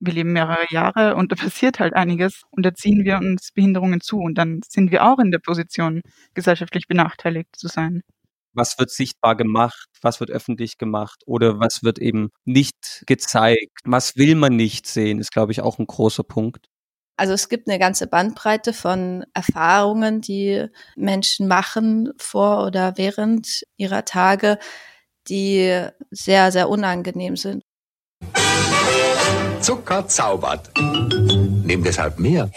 wir leben mehrere Jahre und da passiert halt einiges und da ziehen wir uns Behinderungen zu und dann sind wir auch in der Position, gesellschaftlich benachteiligt zu sein. Was wird sichtbar gemacht? Was wird öffentlich gemacht? Oder was wird eben nicht gezeigt? Was will man nicht sehen? Ist, glaube ich, auch ein großer Punkt. Also es gibt eine ganze Bandbreite von Erfahrungen, die Menschen machen vor oder während ihrer Tage, die sehr, sehr unangenehm sind. Zucker zaubert. Nehm deshalb mehr.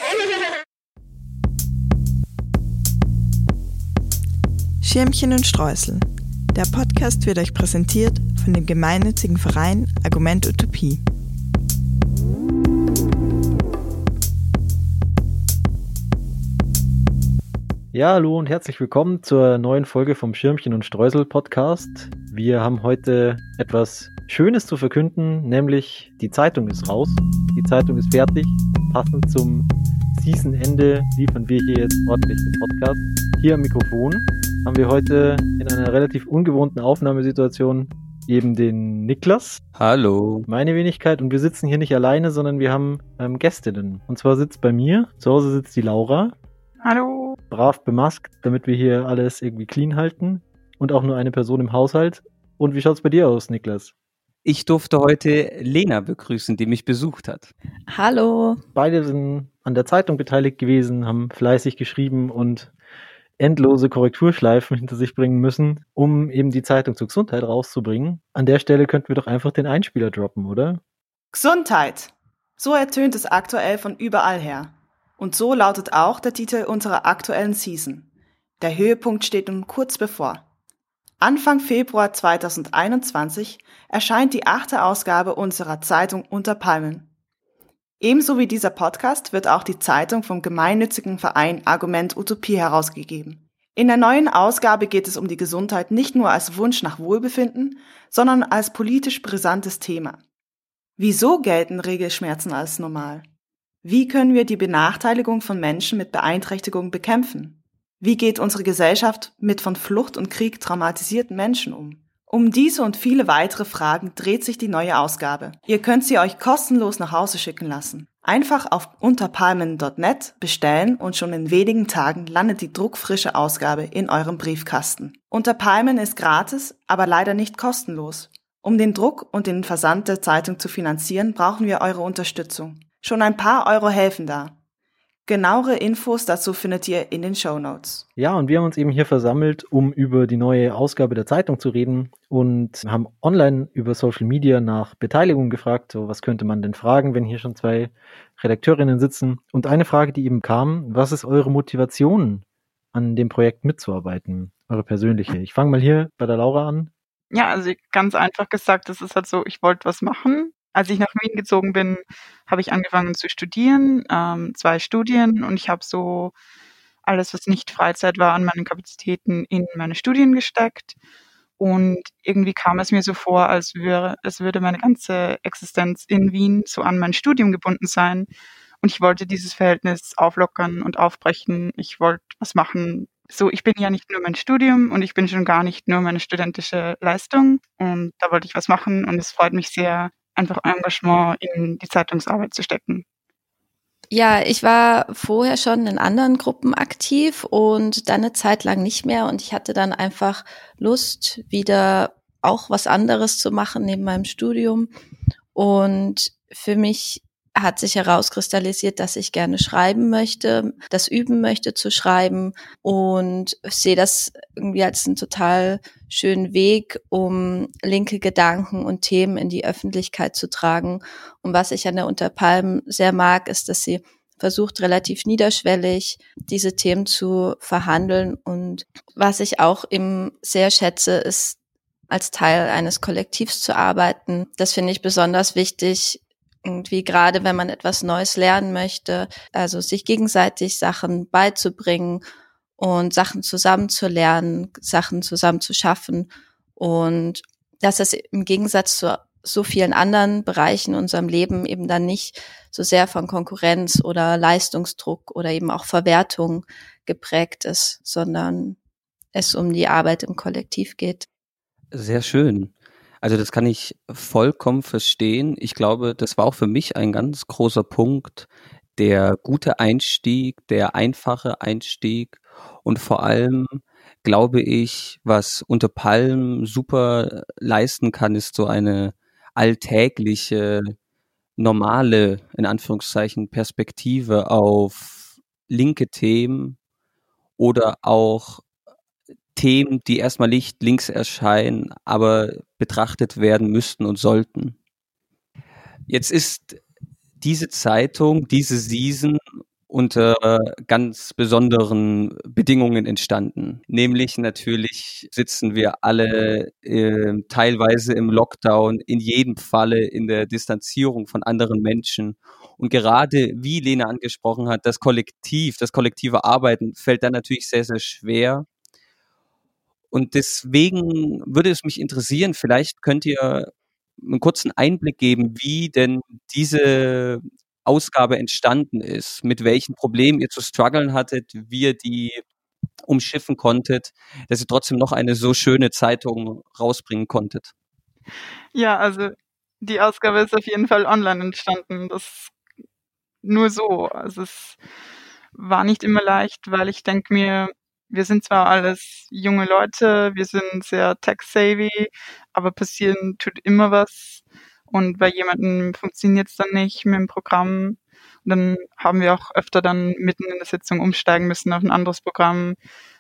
Schirmchen und Streusel. Der Podcast wird euch präsentiert von dem gemeinnützigen Verein Argument Utopie. Ja, hallo und herzlich willkommen zur neuen Folge vom Schirmchen und Streusel Podcast. Wir haben heute etwas Schönes zu verkünden, nämlich die Zeitung ist raus. Die Zeitung ist fertig. Passend zum Seasonende liefern wir hier jetzt ordentlich den Podcast. Hier am Mikrofon haben wir heute in einer relativ ungewohnten Aufnahmesituation eben den Niklas. Hallo. Meine Wenigkeit. Und wir sitzen hier nicht alleine, sondern wir haben ähm, Gästinnen. Und zwar sitzt bei mir, zu Hause sitzt die Laura. Hallo. Brav bemaskt, damit wir hier alles irgendwie clean halten. Und auch nur eine Person im Haushalt. Und wie schaut's bei dir aus, Niklas? Ich durfte heute Lena begrüßen, die mich besucht hat. Hallo. Beide sind an der Zeitung beteiligt gewesen, haben fleißig geschrieben und endlose Korrekturschleifen hinter sich bringen müssen, um eben die Zeitung zur Gesundheit rauszubringen. An der Stelle könnten wir doch einfach den Einspieler droppen, oder? Gesundheit. So ertönt es aktuell von überall her. Und so lautet auch der Titel unserer aktuellen Season. Der Höhepunkt steht nun kurz bevor. Anfang Februar 2021 erscheint die achte Ausgabe unserer Zeitung Unter Palmen. Ebenso wie dieser Podcast wird auch die Zeitung vom gemeinnützigen Verein Argument Utopie herausgegeben. In der neuen Ausgabe geht es um die Gesundheit nicht nur als Wunsch nach Wohlbefinden, sondern als politisch brisantes Thema. Wieso gelten Regelschmerzen als normal? Wie können wir die Benachteiligung von Menschen mit Beeinträchtigung bekämpfen? Wie geht unsere Gesellschaft mit von Flucht und Krieg traumatisierten Menschen um? Um diese und viele weitere Fragen dreht sich die neue Ausgabe. Ihr könnt sie euch kostenlos nach Hause schicken lassen. Einfach auf unterpalmen.net bestellen und schon in wenigen Tagen landet die druckfrische Ausgabe in eurem Briefkasten. Unterpalmen ist gratis, aber leider nicht kostenlos. Um den Druck und den Versand der Zeitung zu finanzieren, brauchen wir eure Unterstützung. Schon ein paar Euro helfen da. Genauere Infos dazu findet ihr in den Show Notes. Ja, und wir haben uns eben hier versammelt, um über die neue Ausgabe der Zeitung zu reden und haben online über Social Media nach Beteiligung gefragt. So, was könnte man denn fragen, wenn hier schon zwei Redakteurinnen sitzen? Und eine Frage, die eben kam, was ist eure Motivation, an dem Projekt mitzuarbeiten? Eure persönliche. Ich fange mal hier bei der Laura an. Ja, also ganz einfach gesagt, das ist halt so, ich wollte was machen als ich nach Wien gezogen bin, habe ich angefangen zu studieren, ähm, zwei Studien und ich habe so alles, was nicht Freizeit war, an meinen Kapazitäten in meine Studien gesteckt. Und irgendwie kam es mir so vor, als würde, als würde meine ganze Existenz in Wien so an mein Studium gebunden sein. Und ich wollte dieses Verhältnis auflockern und aufbrechen. Ich wollte was machen. So, ich bin ja nicht nur mein Studium und ich bin schon gar nicht nur meine studentische Leistung. Und da wollte ich was machen und es freut mich sehr, einfach Engagement in die Zeitungsarbeit zu stecken. Ja, ich war vorher schon in anderen Gruppen aktiv und dann eine Zeit lang nicht mehr und ich hatte dann einfach Lust, wieder auch was anderes zu machen neben meinem Studium. Und für mich hat sich herauskristallisiert, dass ich gerne schreiben möchte, das üben möchte zu schreiben und sehe das irgendwie als einen total schönen Weg, um linke Gedanken und Themen in die Öffentlichkeit zu tragen. Und was ich an der Unterpalm sehr mag, ist, dass sie versucht relativ niederschwellig diese Themen zu verhandeln. Und was ich auch eben sehr schätze, ist als Teil eines Kollektivs zu arbeiten. Das finde ich besonders wichtig, irgendwie gerade wenn man etwas Neues lernen möchte, also sich gegenseitig Sachen beizubringen und Sachen zusammenzulernen, Sachen zusammen zu schaffen und dass es im Gegensatz zu so vielen anderen Bereichen in unserem Leben eben dann nicht so sehr von Konkurrenz oder Leistungsdruck oder eben auch Verwertung geprägt ist, sondern es um die Arbeit im Kollektiv geht. Sehr schön. Also das kann ich vollkommen verstehen. Ich glaube, das war auch für mich ein ganz großer Punkt, der gute Einstieg, der einfache Einstieg und vor allem glaube ich, was unter Palm super leisten kann, ist so eine alltägliche, normale, in Anführungszeichen, Perspektive auf linke Themen oder auch Themen, die erstmal nicht links erscheinen, aber betrachtet werden müssten und sollten. Jetzt ist diese Zeitung, diese Season unter ganz besonderen Bedingungen entstanden. Nämlich natürlich sitzen wir alle äh, teilweise im Lockdown, in jedem Falle in der Distanzierung von anderen Menschen. Und gerade, wie Lena angesprochen hat, das Kollektiv, das kollektive Arbeiten fällt dann natürlich sehr, sehr schwer. Und deswegen würde es mich interessieren, vielleicht könnt ihr einen kurzen Einblick geben, wie denn diese Ausgabe entstanden ist, mit welchen Problemen ihr zu strugglen hattet, wie ihr die umschiffen konntet, dass ihr trotzdem noch eine so schöne Zeitung rausbringen konntet. Ja, also die Ausgabe ist auf jeden Fall online entstanden. Das nur so. Also es war nicht immer leicht, weil ich denke mir, wir sind zwar alles junge Leute, wir sind sehr tech-savvy, aber passieren tut immer was. Und bei jemandem funktioniert es dann nicht mit dem Programm. Und dann haben wir auch öfter dann mitten in der Sitzung umsteigen müssen auf ein anderes Programm.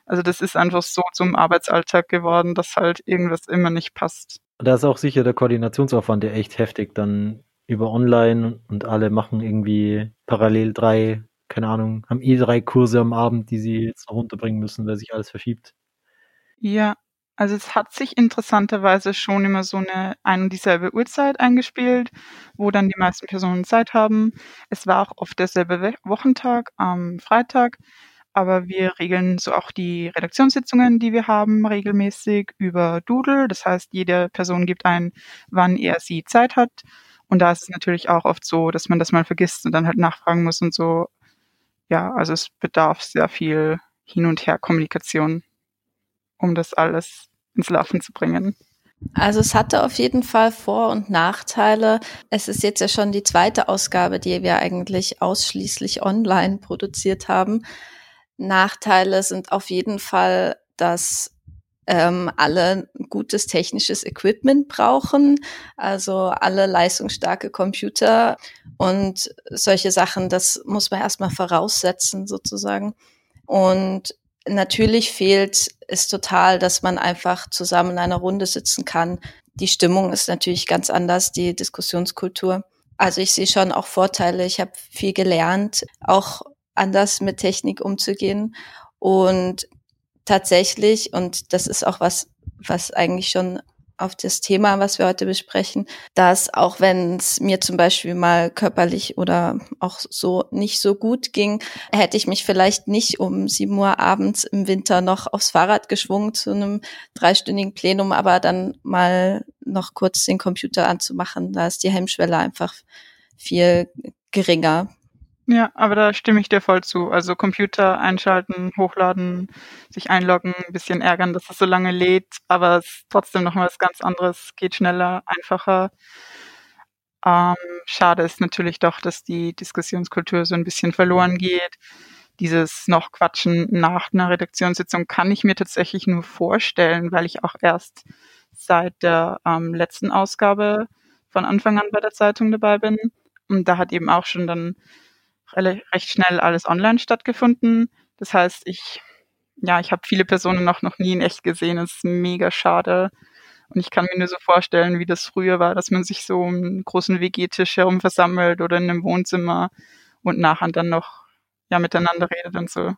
Also das ist einfach so zum Arbeitsalltag geworden, dass halt irgendwas immer nicht passt. Da ist auch sicher der Koordinationsaufwand ja echt heftig, dann über online und alle machen irgendwie parallel drei, keine Ahnung, haben eh drei Kurse am Abend, die sie jetzt noch runterbringen müssen, weil sich alles verschiebt. Ja, also es hat sich interessanterweise schon immer so eine ein und dieselbe Uhrzeit eingespielt, wo dann die meisten Personen Zeit haben. Es war auch oft derselbe Wochentag am Freitag, aber wir regeln so auch die Redaktionssitzungen, die wir haben, regelmäßig über Doodle. Das heißt, jede Person gibt ein, wann er sie Zeit hat. Und da ist es natürlich auch oft so, dass man das mal vergisst und dann halt nachfragen muss und so. Ja, also es bedarf sehr viel Hin- und Her-Kommunikation, um das alles ins Laufen zu bringen. Also es hatte auf jeden Fall Vor- und Nachteile. Es ist jetzt ja schon die zweite Ausgabe, die wir eigentlich ausschließlich online produziert haben. Nachteile sind auf jeden Fall, dass ähm, alle gutes technisches Equipment brauchen, also alle leistungsstarke Computer und solche Sachen, das muss man erstmal voraussetzen sozusagen. Und natürlich fehlt es total, dass man einfach zusammen in einer Runde sitzen kann. Die Stimmung ist natürlich ganz anders, die Diskussionskultur. Also ich sehe schon auch Vorteile. Ich habe viel gelernt, auch anders mit Technik umzugehen. Und tatsächlich, und das ist auch was, was eigentlich schon auf das Thema, was wir heute besprechen, dass auch wenn es mir zum Beispiel mal körperlich oder auch so nicht so gut ging, hätte ich mich vielleicht nicht um sieben Uhr abends im Winter noch aufs Fahrrad geschwungen zu einem dreistündigen Plenum, aber dann mal noch kurz den Computer anzumachen, da ist die Hemmschwelle einfach viel geringer. Ja, aber da stimme ich dir voll zu. Also Computer einschalten, hochladen, sich einloggen, ein bisschen ärgern, dass es so lange lädt, aber es ist trotzdem noch mal was ganz anderes, geht schneller, einfacher. Ähm, schade ist natürlich doch, dass die Diskussionskultur so ein bisschen verloren geht. Dieses noch Quatschen nach einer Redaktionssitzung kann ich mir tatsächlich nur vorstellen, weil ich auch erst seit der ähm, letzten Ausgabe von Anfang an bei der Zeitung dabei bin. Und da hat eben auch schon dann recht schnell alles online stattgefunden. Das heißt, ich, ja, ich habe viele Personen noch, noch nie in echt gesehen. Das ist mega schade. Und ich kann mir nur so vorstellen, wie das früher war, dass man sich so um einen großen WG-Tisch herum versammelt oder in einem Wohnzimmer und nachher dann noch ja miteinander redet und so.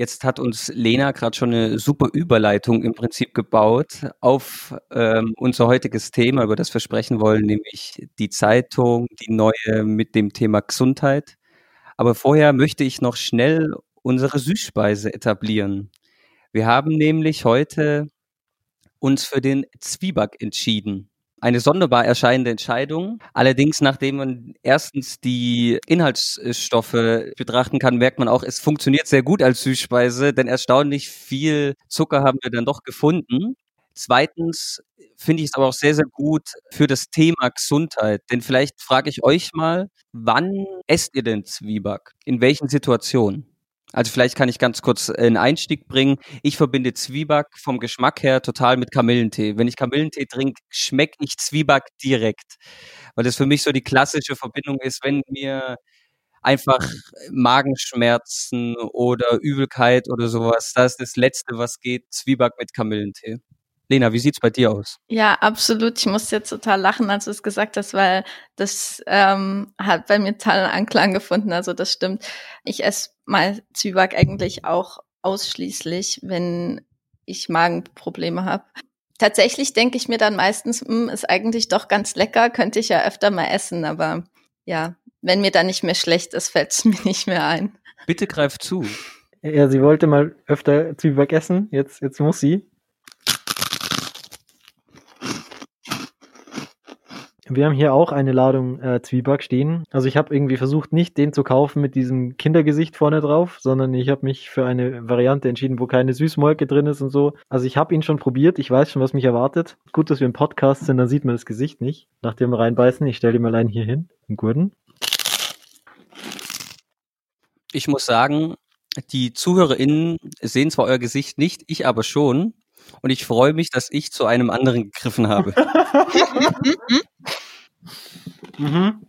Jetzt hat uns Lena gerade schon eine super Überleitung im Prinzip gebaut auf ähm, unser heutiges Thema, über das wir sprechen wollen, nämlich die Zeitung, die neue mit dem Thema Gesundheit. Aber vorher möchte ich noch schnell unsere Süßspeise etablieren. Wir haben nämlich heute uns für den Zwieback entschieden eine sonderbar erscheinende Entscheidung. Allerdings, nachdem man erstens die Inhaltsstoffe betrachten kann, merkt man auch, es funktioniert sehr gut als Süßspeise, denn erstaunlich viel Zucker haben wir dann doch gefunden. Zweitens finde ich es aber auch sehr, sehr gut für das Thema Gesundheit. Denn vielleicht frage ich euch mal, wann esst ihr denn Zwieback? In welchen Situationen? Also vielleicht kann ich ganz kurz einen Einstieg bringen. Ich verbinde Zwieback vom Geschmack her total mit Kamillentee. Wenn ich Kamillentee trinke, schmecke ich Zwieback direkt. Weil das für mich so die klassische Verbindung ist, wenn mir einfach Magenschmerzen oder Übelkeit oder sowas, das ist das Letzte, was geht, Zwieback mit Kamillentee. Lena, wie sieht's bei dir aus? Ja, absolut. Ich muss jetzt total lachen, als du es gesagt hast, weil das ähm, hat bei mir totalen Anklang gefunden. Also das stimmt. Ich esse mal Zwieback eigentlich auch ausschließlich, wenn ich Magenprobleme habe. Tatsächlich denke ich mir dann meistens, mh, hm, ist eigentlich doch ganz lecker, könnte ich ja öfter mal essen, aber ja, wenn mir dann nicht mehr schlecht ist, fällt es mir nicht mehr ein. Bitte greif zu. Ja, sie wollte mal öfter Zwieback essen, jetzt, jetzt muss sie. Wir haben hier auch eine Ladung äh, Zwieback stehen. Also ich habe irgendwie versucht, nicht den zu kaufen mit diesem Kindergesicht vorne drauf, sondern ich habe mich für eine Variante entschieden, wo keine Süßmolke drin ist und so. Also ich habe ihn schon probiert, ich weiß schon, was mich erwartet. Gut, dass wir im Podcast sind, dann sieht man das Gesicht nicht. Nach dem reinbeißen, ich stelle ihn allein hier hin, im Gurten. Ich muss sagen, die ZuhörerInnen sehen zwar euer Gesicht nicht, ich aber schon. Und ich freue mich, dass ich zu einem anderen gegriffen habe. mhm.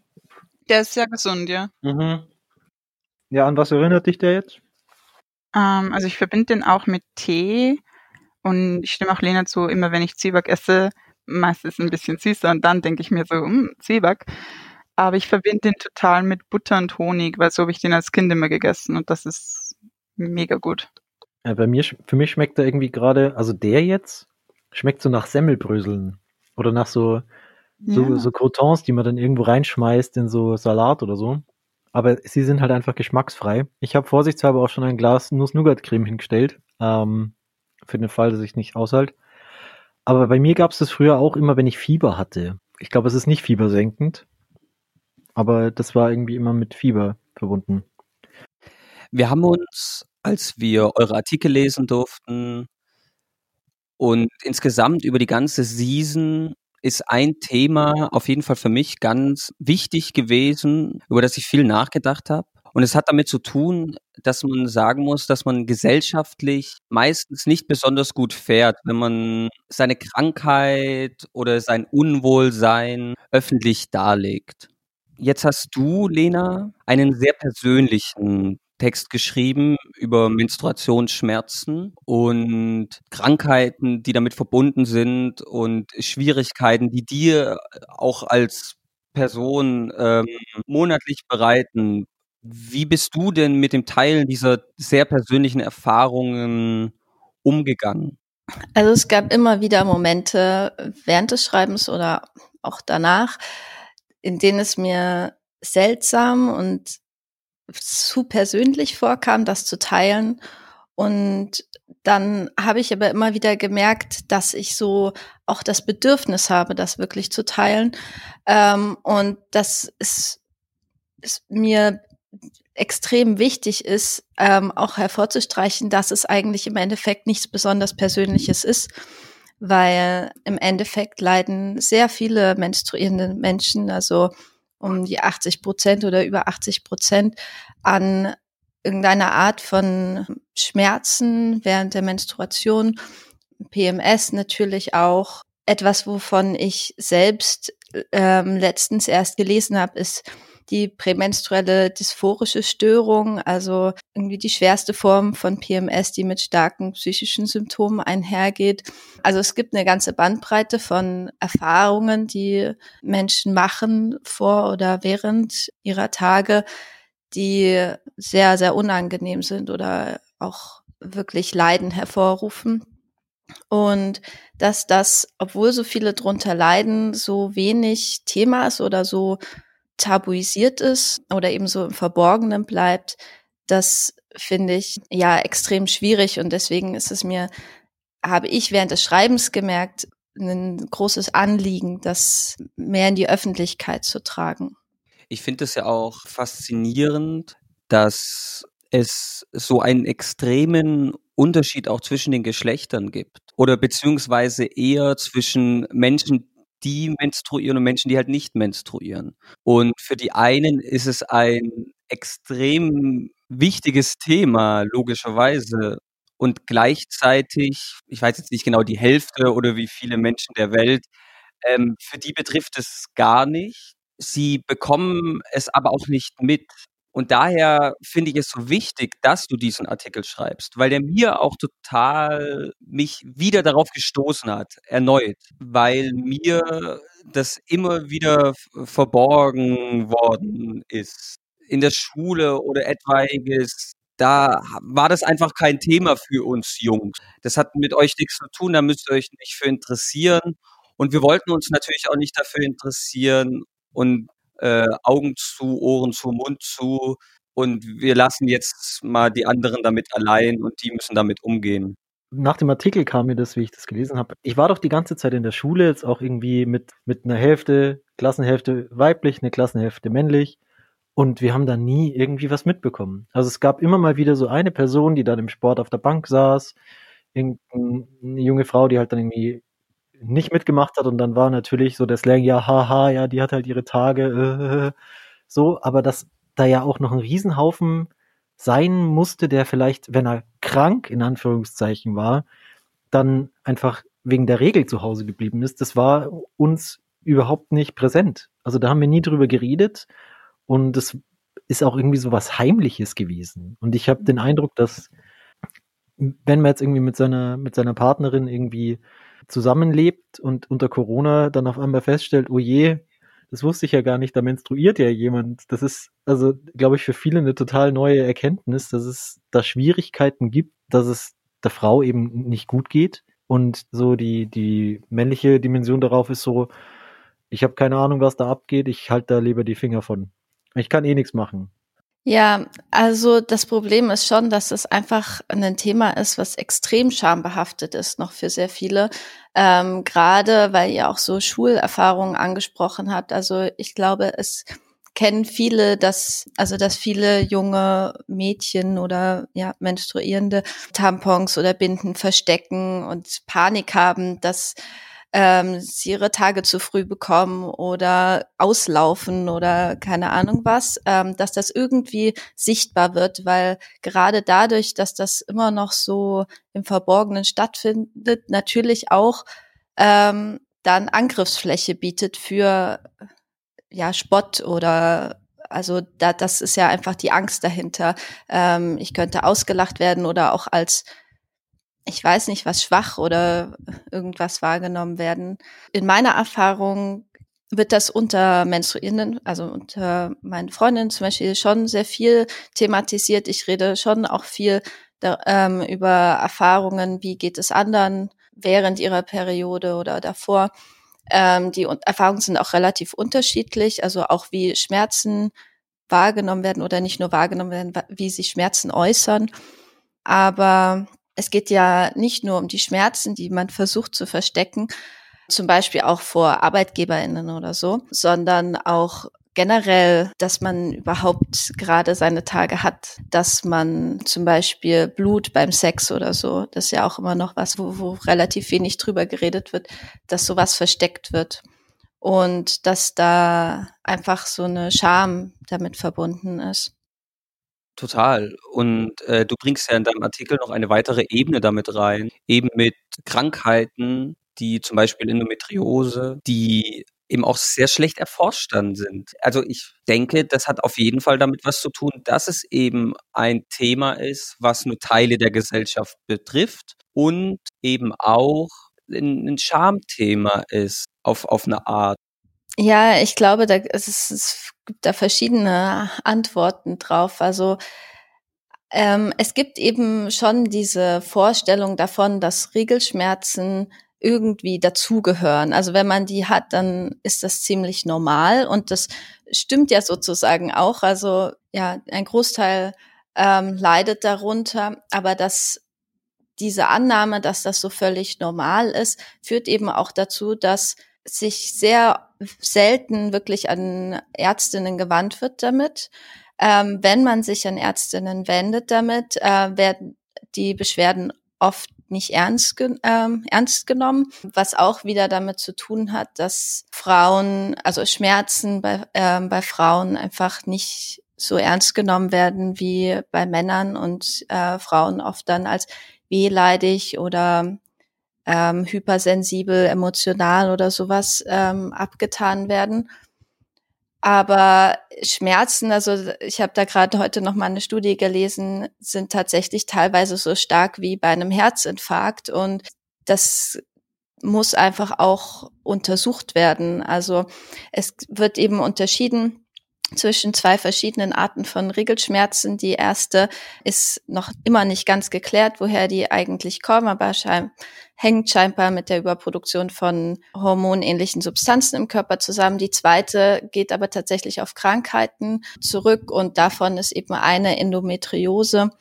Der ist sehr gesund, ja. Mhm. Ja, an was erinnert dich der jetzt? Ähm, also ich verbinde den auch mit Tee und ich stimme auch Lena zu, immer wenn ich Zwieback esse, meistens ein bisschen süßer und dann denke ich mir so, hm, Zwieback. Aber ich verbinde den total mit Butter und Honig, weil so habe ich den als Kind immer gegessen und das ist mega gut. Ja, bei mir, für mich schmeckt er irgendwie gerade, also der jetzt, schmeckt so nach Semmelbröseln. Oder nach so, so, ja. so Crotons, die man dann irgendwo reinschmeißt in so Salat oder so. Aber sie sind halt einfach geschmacksfrei. Ich habe vorsichtshalber auch schon ein Glas Nuss-Nougat-Creme hingestellt. Ähm, für den Fall, dass ich nicht aushalte. Aber bei mir gab es das früher auch immer, wenn ich Fieber hatte. Ich glaube, es ist nicht fiebersenkend. Aber das war irgendwie immer mit Fieber verbunden. Wir haben uns als wir eure Artikel lesen durften. Und insgesamt über die ganze Season ist ein Thema auf jeden Fall für mich ganz wichtig gewesen, über das ich viel nachgedacht habe. Und es hat damit zu tun, dass man sagen muss, dass man gesellschaftlich meistens nicht besonders gut fährt, wenn man seine Krankheit oder sein Unwohlsein öffentlich darlegt. Jetzt hast du, Lena, einen sehr persönlichen Text geschrieben über Menstruationsschmerzen und Krankheiten, die damit verbunden sind und Schwierigkeiten, die dir auch als Person ähm, monatlich bereiten. Wie bist du denn mit dem Teilen dieser sehr persönlichen Erfahrungen umgegangen? Also es gab immer wieder Momente während des Schreibens oder auch danach, in denen es mir seltsam und zu persönlich vorkam, das zu teilen. Und dann habe ich aber immer wieder gemerkt, dass ich so auch das Bedürfnis habe, das wirklich zu teilen. Ähm, und dass es, es mir extrem wichtig ist, ähm, auch hervorzustreichen, dass es eigentlich im Endeffekt nichts besonders Persönliches ist, weil im Endeffekt leiden sehr viele menstruierende Menschen, also um die 80 Prozent oder über 80 Prozent an irgendeiner Art von Schmerzen während der Menstruation. PMS natürlich auch. Etwas, wovon ich selbst ähm, letztens erst gelesen habe, ist die prämenstruelle dysphorische Störung, also irgendwie die schwerste Form von PMS, die mit starken psychischen Symptomen einhergeht. Also es gibt eine ganze Bandbreite von Erfahrungen, die Menschen machen vor oder während ihrer Tage, die sehr, sehr unangenehm sind oder auch wirklich Leiden hervorrufen. Und dass das, obwohl so viele drunter leiden, so wenig Thema ist oder so tabuisiert ist oder eben so im Verborgenen bleibt, das finde ich ja extrem schwierig und deswegen ist es mir, habe ich während des Schreibens gemerkt, ein großes Anliegen, das mehr in die Öffentlichkeit zu tragen. Ich finde es ja auch faszinierend, dass es so einen extremen Unterschied auch zwischen den Geschlechtern gibt oder beziehungsweise eher zwischen Menschen, die menstruieren und Menschen, die halt nicht menstruieren. Und für die einen ist es ein extrem wichtiges Thema, logischerweise. Und gleichzeitig, ich weiß jetzt nicht genau die Hälfte oder wie viele Menschen der Welt, ähm, für die betrifft es gar nicht. Sie bekommen es aber auch nicht mit. Und daher finde ich es so wichtig, dass du diesen Artikel schreibst, weil der mir auch total mich wieder darauf gestoßen hat, erneut, weil mir das immer wieder verborgen worden ist. In der Schule oder etwaiges, da war das einfach kein Thema für uns Jungs. Das hat mit euch nichts zu tun, da müsst ihr euch nicht für interessieren. Und wir wollten uns natürlich auch nicht dafür interessieren. Und äh, Augen zu, Ohren zu, Mund zu und wir lassen jetzt mal die anderen damit allein und die müssen damit umgehen. Nach dem Artikel kam mir das, wie ich das gelesen habe. Ich war doch die ganze Zeit in der Schule, jetzt auch irgendwie mit, mit einer Hälfte, Klassenhälfte weiblich, eine Klassenhälfte männlich. Und wir haben da nie irgendwie was mitbekommen. Also es gab immer mal wieder so eine Person, die dann im Sport auf der Bank saß, irgendeine junge Frau, die halt dann irgendwie nicht mitgemacht hat und dann war natürlich so der Slang, ja, haha, ja, die hat halt ihre Tage, äh, so, aber dass da ja auch noch ein Riesenhaufen sein musste, der vielleicht, wenn er krank in Anführungszeichen war, dann einfach wegen der Regel zu Hause geblieben ist, das war uns überhaupt nicht präsent. Also da haben wir nie drüber geredet und es ist auch irgendwie so was Heimliches gewesen. Und ich habe den Eindruck, dass wenn man jetzt irgendwie mit seiner, mit seiner Partnerin irgendwie zusammenlebt und unter Corona dann auf einmal feststellt, oh je, das wusste ich ja gar nicht, da menstruiert ja jemand. Das ist, also, glaube ich, für viele eine total neue Erkenntnis, dass es da Schwierigkeiten gibt, dass es der Frau eben nicht gut geht. Und so die, die männliche Dimension darauf ist so, ich habe keine Ahnung, was da abgeht, ich halte da lieber die Finger von. Ich kann eh nichts machen. Ja, also das Problem ist schon, dass es einfach ein Thema ist, was extrem schambehaftet ist, noch für sehr viele. Ähm, Gerade weil ihr auch so Schulerfahrungen angesprochen habt. Also ich glaube, es kennen viele, dass, also dass viele junge Mädchen oder ja, Menstruierende Tampons oder Binden verstecken und Panik haben, dass ähm, sie ihre Tage zu früh bekommen oder auslaufen oder keine Ahnung was, ähm, dass das irgendwie sichtbar wird, weil gerade dadurch, dass das immer noch so im Verborgenen stattfindet, natürlich auch ähm, dann Angriffsfläche bietet für ja Spott oder also da, das ist ja einfach die Angst dahinter. Ähm, ich könnte ausgelacht werden oder auch als ich weiß nicht, was schwach oder irgendwas wahrgenommen werden. In meiner Erfahrung wird das unter Menstruierenden, also unter meinen Freundinnen zum Beispiel schon sehr viel thematisiert. Ich rede schon auch viel da, ähm, über Erfahrungen, wie geht es anderen während ihrer Periode oder davor. Ähm, die Erfahrungen sind auch relativ unterschiedlich, also auch wie Schmerzen wahrgenommen werden oder nicht nur wahrgenommen werden, wie sich Schmerzen äußern. Aber es geht ja nicht nur um die Schmerzen, die man versucht zu verstecken, zum Beispiel auch vor ArbeitgeberInnen oder so, sondern auch generell, dass man überhaupt gerade seine Tage hat, dass man zum Beispiel Blut beim Sex oder so, das ist ja auch immer noch was, wo, wo relativ wenig drüber geredet wird, dass sowas versteckt wird. Und dass da einfach so eine Scham damit verbunden ist. Total. Und äh, du bringst ja in deinem Artikel noch eine weitere Ebene damit rein, eben mit Krankheiten, die zum Beispiel Endometriose, die eben auch sehr schlecht erforscht dann sind. Also ich denke, das hat auf jeden Fall damit was zu tun, dass es eben ein Thema ist, was nur Teile der Gesellschaft betrifft und eben auch ein, Schamthema ist auf, auf eine Art. Ja, ich glaube, da, es, ist, es gibt da verschiedene Antworten drauf. Also ähm, es gibt eben schon diese Vorstellung davon, dass Regelschmerzen irgendwie dazugehören. Also wenn man die hat, dann ist das ziemlich normal und das stimmt ja sozusagen auch. Also ja, ein Großteil ähm, leidet darunter, aber dass diese Annahme, dass das so völlig normal ist, führt eben auch dazu, dass sich sehr selten wirklich an Ärztinnen gewandt wird damit. ähm, wenn man sich an Ärztinnen wendet damit, äh, werden die Beschwerden oft nicht ernst, ge ähm, ernst genommen, was auch wieder damit zu tun hat, dass Frauen, also Schmerzen bei, ähm, bei Frauen einfach nicht so ernst genommen werden wie bei Männern und äh, Frauen oft dann als wehleidig oder ähm, hypersensibel, emotional oder sowas ähm, abgetan werden. Aber Schmerzen, also ich habe da gerade heute noch mal eine Studie gelesen, sind tatsächlich teilweise so stark wie bei einem Herzinfarkt und das muss einfach auch untersucht werden. Also es wird eben unterschieden zwischen zwei verschiedenen Arten von Regelschmerzen. Die erste ist noch immer nicht ganz geklärt, woher die eigentlich kommen, aber schein hängt scheinbar mit der Überproduktion von hormonähnlichen Substanzen im Körper zusammen. Die zweite geht aber tatsächlich auf Krankheiten zurück und davon ist eben eine Endometriose,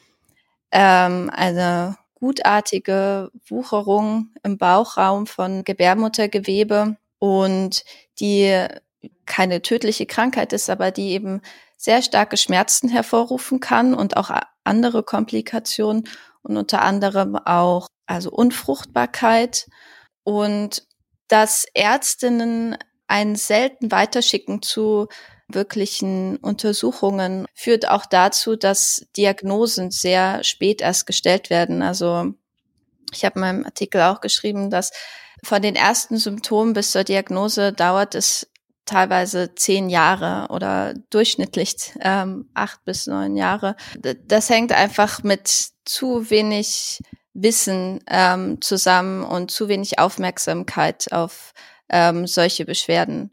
ähm, eine gutartige Wucherung im Bauchraum von Gebärmuttergewebe und die keine tödliche Krankheit ist, aber die eben sehr starke Schmerzen hervorrufen kann und auch andere Komplikationen und unter anderem auch also Unfruchtbarkeit und dass Ärztinnen einen selten weiterschicken zu wirklichen Untersuchungen führt auch dazu, dass Diagnosen sehr spät erst gestellt werden. Also ich habe in meinem Artikel auch geschrieben, dass von den ersten Symptomen bis zur Diagnose dauert es teilweise zehn Jahre oder durchschnittlich ähm, acht bis neun Jahre. Das hängt einfach mit zu wenig Wissen ähm, zusammen und zu wenig Aufmerksamkeit auf ähm, solche Beschwerden.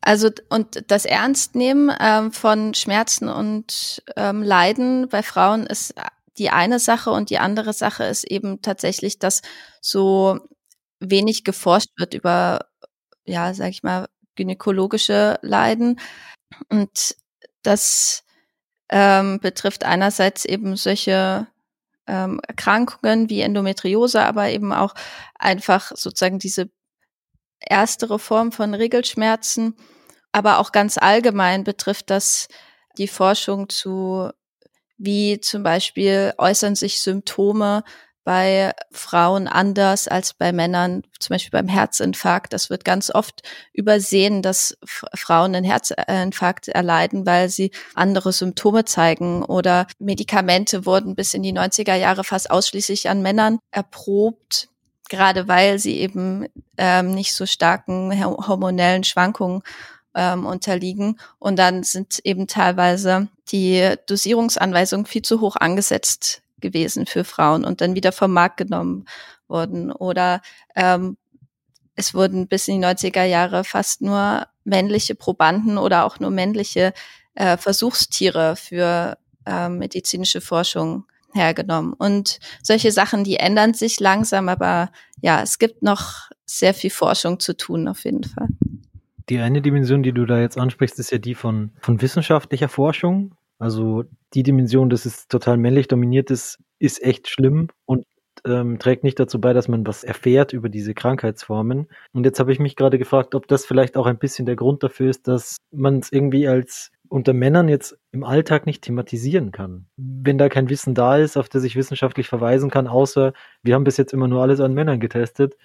Also und das Ernstnehmen ähm, von Schmerzen und ähm, Leiden bei Frauen ist die eine Sache und die andere Sache ist eben tatsächlich, dass so wenig geforscht wird über, ja, sag ich mal, gynäkologische Leiden. Und das ähm, betrifft einerseits eben solche ähm, Erkrankungen wie Endometriose, aber eben auch einfach sozusagen diese erstere Form von Regelschmerzen. Aber auch ganz allgemein betrifft das die Forschung zu, wie zum Beispiel äußern sich Symptome bei Frauen anders als bei Männern, zum Beispiel beim Herzinfarkt. Das wird ganz oft übersehen, dass Frauen einen Herzinfarkt erleiden, weil sie andere Symptome zeigen oder Medikamente wurden bis in die 90er Jahre fast ausschließlich an Männern erprobt, gerade weil sie eben ähm, nicht so starken hormonellen Schwankungen ähm, unterliegen. Und dann sind eben teilweise die Dosierungsanweisungen viel zu hoch angesetzt gewesen für Frauen und dann wieder vom Markt genommen worden. Oder ähm, es wurden bis in die 90er Jahre fast nur männliche Probanden oder auch nur männliche äh, Versuchstiere für äh, medizinische Forschung hergenommen. Und solche Sachen, die ändern sich langsam, aber ja, es gibt noch sehr viel Forschung zu tun, auf jeden Fall. Die eine Dimension, die du da jetzt ansprichst, ist ja die von, von wissenschaftlicher Forschung. Also die Dimension, dass es total männlich dominiert ist, ist echt schlimm und ähm, trägt nicht dazu bei, dass man was erfährt über diese Krankheitsformen. Und jetzt habe ich mich gerade gefragt, ob das vielleicht auch ein bisschen der Grund dafür ist, dass man es irgendwie als unter Männern jetzt im Alltag nicht thematisieren kann. Wenn da kein Wissen da ist, auf das ich wissenschaftlich verweisen kann, außer wir haben bis jetzt immer nur alles an Männern getestet,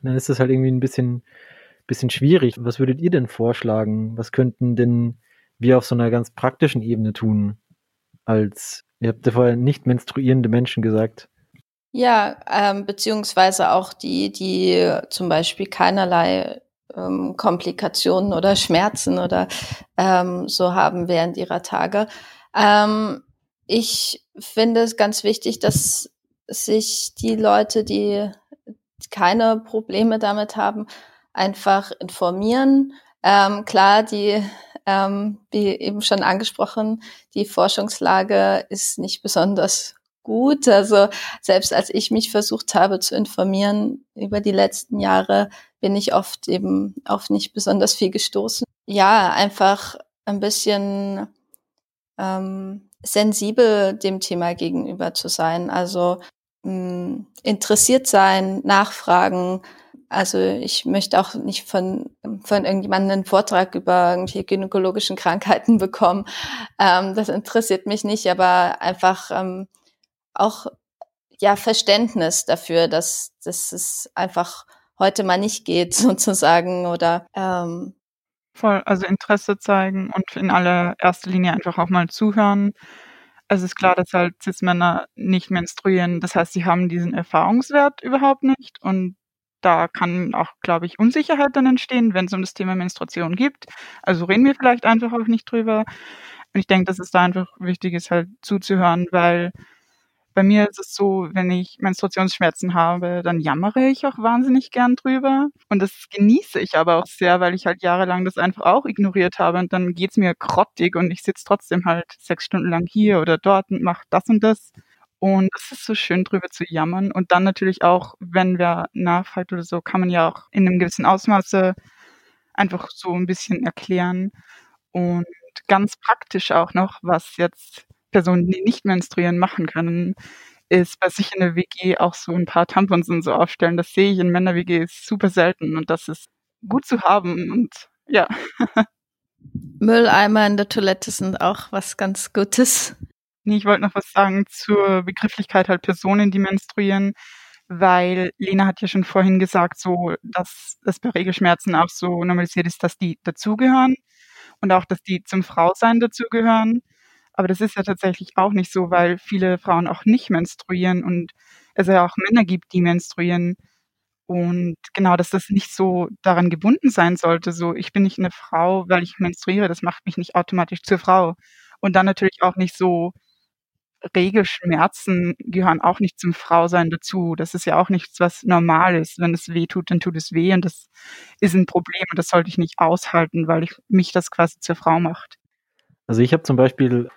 dann ist das halt irgendwie ein bisschen, bisschen schwierig. Was würdet ihr denn vorschlagen? Was könnten denn wir auf so einer ganz praktischen Ebene tun, als, ihr habt ja vorher nicht menstruierende Menschen gesagt. Ja, ähm, beziehungsweise auch die, die zum Beispiel keinerlei ähm, Komplikationen oder Schmerzen oder ähm, so haben während ihrer Tage. Ähm, ich finde es ganz wichtig, dass sich die Leute, die keine Probleme damit haben, einfach informieren. Ähm, klar, die ähm, wie eben schon angesprochen, die Forschungslage ist nicht besonders gut. Also selbst als ich mich versucht habe zu informieren über die letzten Jahre, bin ich oft eben auf nicht besonders viel gestoßen. Ja, einfach ein bisschen ähm, sensibel dem Thema gegenüber zu sein. Also mh, interessiert sein, nachfragen, also ich möchte auch nicht von, von irgendjemandem einen Vortrag über irgendwelche gynäkologischen Krankheiten bekommen. Ähm, das interessiert mich nicht, aber einfach ähm, auch ja Verständnis dafür, dass, dass es einfach heute mal nicht geht, sozusagen, oder ähm, Voll, also Interesse zeigen und in allererster Linie einfach auch mal zuhören. Es ist klar, dass halt Cis-Männer nicht menstruieren. Das heißt, sie haben diesen Erfahrungswert überhaupt nicht. Und da kann auch, glaube ich, Unsicherheit dann entstehen, wenn es um das Thema Menstruation gibt. Also reden wir vielleicht einfach auch nicht drüber. Und ich denke, dass es da einfach wichtig ist, halt zuzuhören, weil bei mir ist es so, wenn ich Menstruationsschmerzen habe, dann jammere ich auch wahnsinnig gern drüber. Und das genieße ich aber auch sehr, weil ich halt jahrelang das einfach auch ignoriert habe. Und dann geht's mir grottig und ich sitze trotzdem halt sechs Stunden lang hier oder dort und mache das und das. Und es ist so schön, drüber zu jammern. Und dann natürlich auch, wenn wer nachfragt oder so, kann man ja auch in einem gewissen Ausmaße einfach so ein bisschen erklären. Und ganz praktisch auch noch, was jetzt Personen, die nicht menstruieren, machen können, ist bei sich in der WG auch so ein paar Tampons und so aufstellen. Das sehe ich in Männer-WGs super selten und das ist gut zu haben und ja. Mülleimer in der Toilette sind auch was ganz Gutes. Nee, ich wollte noch was sagen zur Begrifflichkeit halt Personen, die menstruieren, weil Lena hat ja schon vorhin gesagt, so, dass es bei Regelschmerzen auch so normalisiert ist, dass die dazugehören und auch, dass die zum Frausein dazugehören. Aber das ist ja tatsächlich auch nicht so, weil viele Frauen auch nicht menstruieren und es ja auch Männer gibt, die menstruieren. Und genau, dass das nicht so daran gebunden sein sollte. So, ich bin nicht eine Frau, weil ich menstruiere. Das macht mich nicht automatisch zur Frau. Und dann natürlich auch nicht so, Regelschmerzen gehören auch nicht zum Frausein dazu. Das ist ja auch nichts, was normal ist. Wenn es weh tut, dann tut es weh und das ist ein Problem und das sollte ich nicht aushalten, weil ich, mich das quasi zur Frau macht. Also ich habe zum Beispiel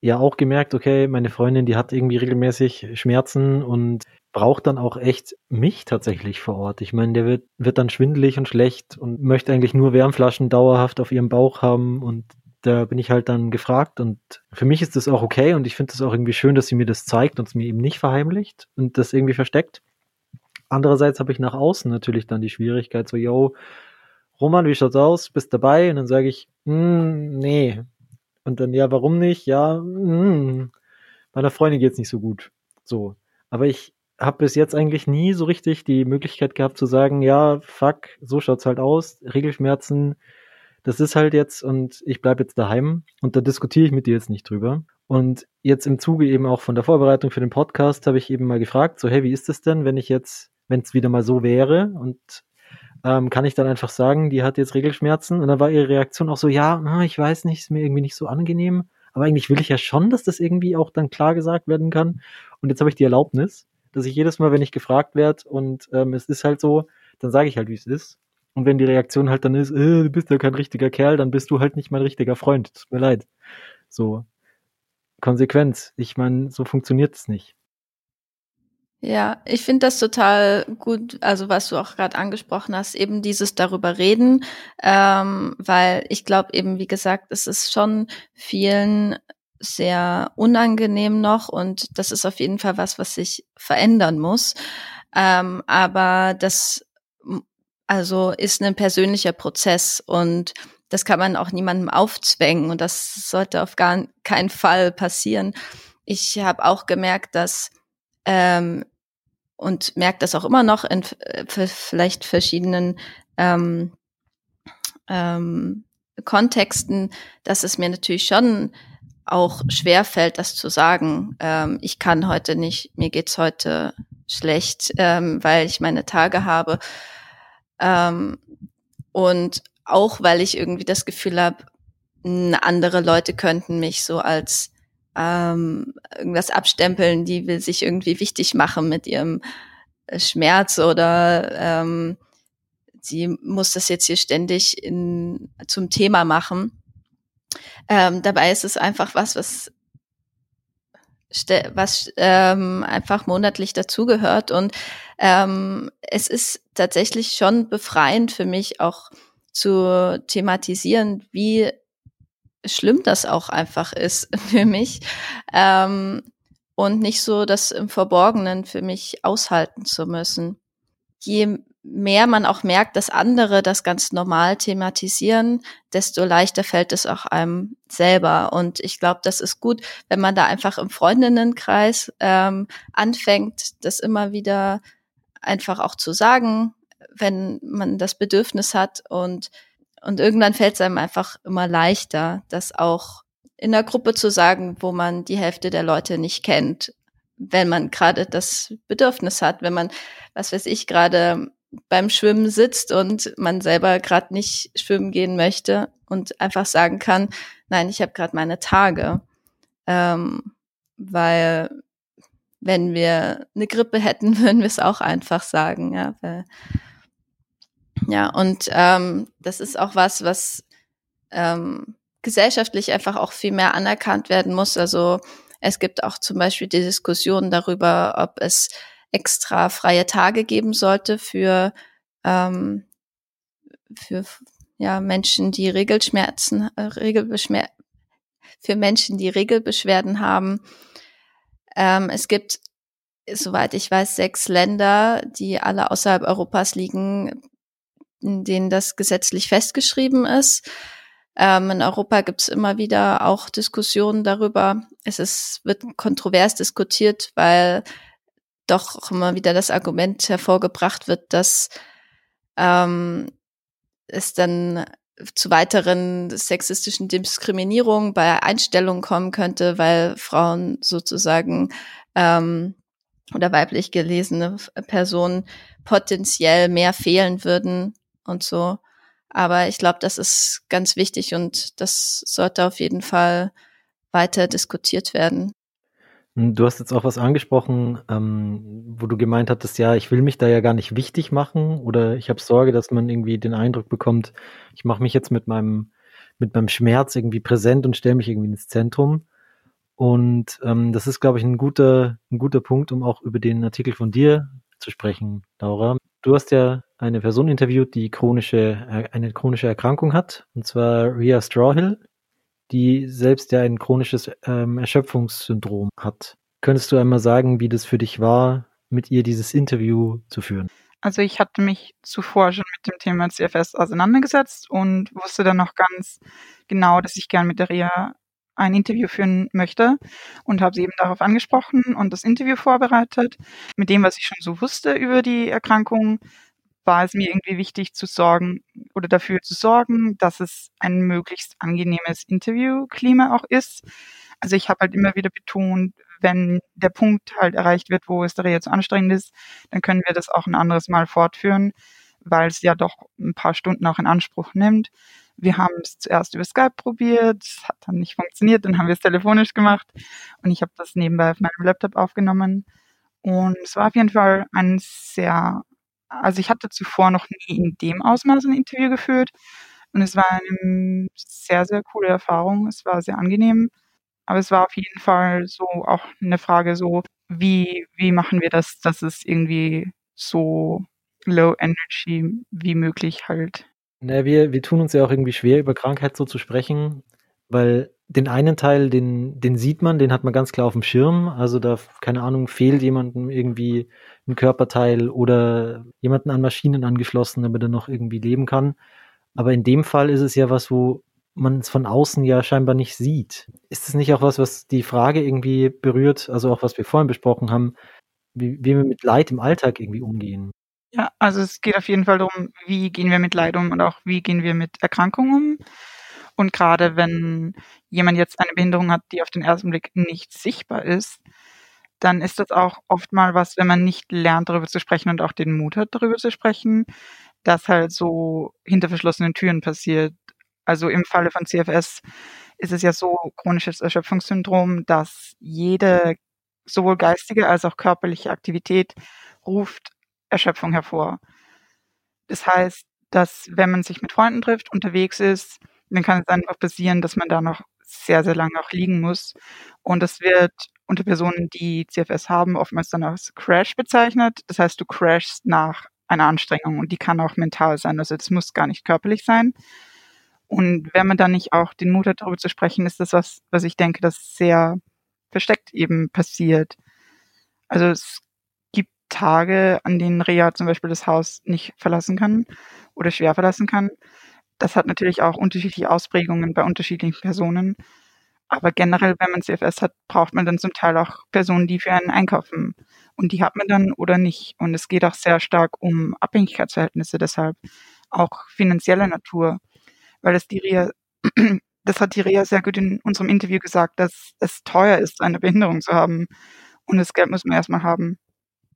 ja auch gemerkt, okay, meine Freundin, die hat irgendwie regelmäßig Schmerzen und braucht dann auch echt mich tatsächlich vor Ort. Ich meine, der wird, wird dann schwindelig und schlecht und möchte eigentlich nur Wärmflaschen dauerhaft auf ihrem Bauch haben und da bin ich halt dann gefragt und für mich ist das auch okay und ich finde es auch irgendwie schön, dass sie mir das zeigt und es mir eben nicht verheimlicht und das irgendwie versteckt. Andererseits habe ich nach außen natürlich dann die Schwierigkeit, so, yo, Roman, wie schaut's aus? Bist dabei? Und dann sage ich, mm, nee. Und dann, ja, warum nicht? Ja, mm, meiner Freundin geht's nicht so gut. So. Aber ich habe bis jetzt eigentlich nie so richtig die Möglichkeit gehabt zu sagen, ja, fuck, so schaut's halt aus. Regelschmerzen, das ist halt jetzt und ich bleibe jetzt daheim und da diskutiere ich mit dir jetzt nicht drüber. Und jetzt im Zuge eben auch von der Vorbereitung für den Podcast habe ich eben mal gefragt, so hey, wie ist es denn, wenn ich jetzt, wenn es wieder mal so wäre und ähm, kann ich dann einfach sagen, die hat jetzt Regelschmerzen und dann war ihre Reaktion auch so, ja, ich weiß nicht, ist mir irgendwie nicht so angenehm, aber eigentlich will ich ja schon, dass das irgendwie auch dann klar gesagt werden kann. Und jetzt habe ich die Erlaubnis, dass ich jedes Mal, wenn ich gefragt werde und ähm, es ist halt so, dann sage ich halt, wie es ist. Und wenn die Reaktion halt dann ist, äh, du bist ja kein richtiger Kerl, dann bist du halt nicht mein richtiger Freund. Tut mir leid. So. Konsequenz. Ich meine, so funktioniert es nicht. Ja, ich finde das total gut, also was du auch gerade angesprochen hast, eben dieses darüber reden, ähm, weil ich glaube eben, wie gesagt, es ist schon vielen sehr unangenehm noch und das ist auf jeden Fall was, was sich verändern muss. Ähm, aber das also ist ein persönlicher Prozess und das kann man auch niemandem aufzwängen und das sollte auf gar keinen Fall passieren. Ich habe auch gemerkt, dass ähm, und merke das auch immer noch in vielleicht verschiedenen ähm, ähm, Kontexten, dass es mir natürlich schon auch schwer fällt, das zu sagen. Ähm, ich kann heute nicht, mir geht's heute schlecht, ähm, weil ich meine Tage habe. Ähm, und auch weil ich irgendwie das Gefühl habe, andere Leute könnten mich so als ähm, irgendwas abstempeln, die will sich irgendwie wichtig machen mit ihrem äh, Schmerz oder ähm, sie muss das jetzt hier ständig in, zum Thema machen. Ähm, dabei ist es einfach was, was was ähm, einfach monatlich dazugehört. Und ähm, es ist tatsächlich schon befreiend für mich auch zu thematisieren, wie schlimm das auch einfach ist für mich. Ähm, und nicht so das im Verborgenen für mich aushalten zu müssen. Je mehr man auch merkt, dass andere das ganz normal thematisieren, desto leichter fällt es auch einem selber. Und ich glaube, das ist gut, wenn man da einfach im Freundinnenkreis ähm, anfängt, das immer wieder einfach auch zu sagen, wenn man das Bedürfnis hat und und irgendwann fällt es einem einfach immer leichter, das auch in der Gruppe zu sagen, wo man die Hälfte der Leute nicht kennt, wenn man gerade das Bedürfnis hat, wenn man, was weiß ich, gerade beim Schwimmen sitzt und man selber gerade nicht schwimmen gehen möchte und einfach sagen kann, nein, ich habe gerade meine Tage. Ähm, weil wenn wir eine Grippe hätten, würden wir es auch einfach sagen, ja. Weil, ja, und ähm, das ist auch was, was ähm, gesellschaftlich einfach auch viel mehr anerkannt werden muss. Also es gibt auch zum Beispiel die Diskussion darüber, ob es extra freie Tage geben sollte für, ähm, für ja, Menschen, die Regelschmerzen, äh, Regelbeschmer für Menschen, die Regelbeschwerden haben. Ähm, es gibt, soweit ich weiß, sechs Länder, die alle außerhalb Europas liegen, in denen das gesetzlich festgeschrieben ist. Ähm, in Europa gibt es immer wieder auch Diskussionen darüber. Es ist, wird kontrovers diskutiert, weil doch immer wieder das Argument hervorgebracht wird, dass ähm, es dann zu weiteren sexistischen Diskriminierungen bei Einstellungen kommen könnte, weil Frauen sozusagen ähm, oder weiblich gelesene Personen potenziell mehr fehlen würden und so. Aber ich glaube, das ist ganz wichtig und das sollte auf jeden Fall weiter diskutiert werden. Hm, du hast jetzt auch was angesprochen, ähm, wo du gemeint hattest, ja, ich will mich da ja gar nicht wichtig machen oder ich habe Sorge, dass man irgendwie den Eindruck bekommt, ich mache mich jetzt mit meinem, mit meinem Schmerz irgendwie präsent und stelle mich irgendwie ins Zentrum. Und ähm, das ist, glaube ich, ein guter, ein guter Punkt, um auch über den Artikel von dir zu sprechen, Laura. Du hast ja eine Person interviewt, die chronische, äh, eine chronische Erkrankung hat, und zwar Ria Strawhill die selbst ja ein chronisches ähm, Erschöpfungssyndrom hat. Könntest du einmal sagen, wie das für dich war, mit ihr dieses Interview zu führen? Also ich hatte mich zuvor schon mit dem Thema CFS auseinandergesetzt und wusste dann noch ganz genau, dass ich gern mit der Ria ein Interview führen möchte und habe sie eben darauf angesprochen und das Interview vorbereitet. Mit dem, was ich schon so wusste über die Erkrankung, war es mir irgendwie wichtig zu sorgen oder dafür zu sorgen, dass es ein möglichst angenehmes Interviewklima auch ist. Also ich habe halt immer wieder betont, wenn der Punkt halt erreicht wird, wo es da jetzt anstrengend ist, dann können wir das auch ein anderes Mal fortführen, weil es ja doch ein paar Stunden auch in Anspruch nimmt. Wir haben es zuerst über Skype probiert, es hat dann nicht funktioniert, dann haben wir es telefonisch gemacht und ich habe das nebenbei auf meinem Laptop aufgenommen. Und es war auf jeden Fall ein sehr also ich hatte zuvor noch nie in dem Ausmaß ein Interview geführt und es war eine sehr, sehr coole Erfahrung. Es war sehr angenehm, aber es war auf jeden Fall so auch eine Frage so, wie, wie machen wir das, dass es irgendwie so low energy wie möglich halt. Na, wir, wir tun uns ja auch irgendwie schwer, über Krankheit so zu sprechen, weil den einen Teil, den, den sieht man, den hat man ganz klar auf dem Schirm. Also da, keine Ahnung, fehlt jemandem irgendwie ein Körperteil oder jemanden an Maschinen angeschlossen, damit er noch irgendwie leben kann. Aber in dem Fall ist es ja was, wo man es von außen ja scheinbar nicht sieht. Ist es nicht auch was, was die Frage irgendwie berührt, also auch was wir vorhin besprochen haben, wie, wie wir mit Leid im Alltag irgendwie umgehen? Ja, also es geht auf jeden Fall darum, wie gehen wir mit Leid um und auch wie gehen wir mit Erkrankungen um. Und gerade wenn jemand jetzt eine Behinderung hat, die auf den ersten Blick nicht sichtbar ist, dann ist das auch oft mal was, wenn man nicht lernt, darüber zu sprechen und auch den Mut hat, darüber zu sprechen, dass halt so hinter verschlossenen Türen passiert. Also im Falle von CFS ist es ja so chronisches Erschöpfungssyndrom, dass jede sowohl geistige als auch körperliche Aktivität ruft Erschöpfung hervor. Das heißt, dass wenn man sich mit Freunden trifft, unterwegs ist, dann kann es einfach passieren, dass man da noch sehr, sehr lange auch liegen muss. Und das wird unter Personen, die CFS haben, oftmals dann als Crash bezeichnet. Das heißt, du crashst nach einer Anstrengung und die kann auch mental sein. Also das muss gar nicht körperlich sein. Und wenn man dann nicht auch den Mut hat, darüber zu sprechen, ist das was, was ich denke, das sehr versteckt eben passiert. Also es gibt Tage, an denen Rea zum Beispiel das Haus nicht verlassen kann oder schwer verlassen kann. Das hat natürlich auch unterschiedliche Ausprägungen bei unterschiedlichen Personen. Aber generell, wenn man CFS hat, braucht man dann zum Teil auch Personen, die für einen einkaufen. Und die hat man dann oder nicht. Und es geht auch sehr stark um Abhängigkeitsverhältnisse, deshalb auch finanzieller Natur. Weil es die Rea, das hat die Rea sehr gut in unserem Interview gesagt, dass es teuer ist, eine Behinderung zu haben. Und das Geld muss man erstmal haben.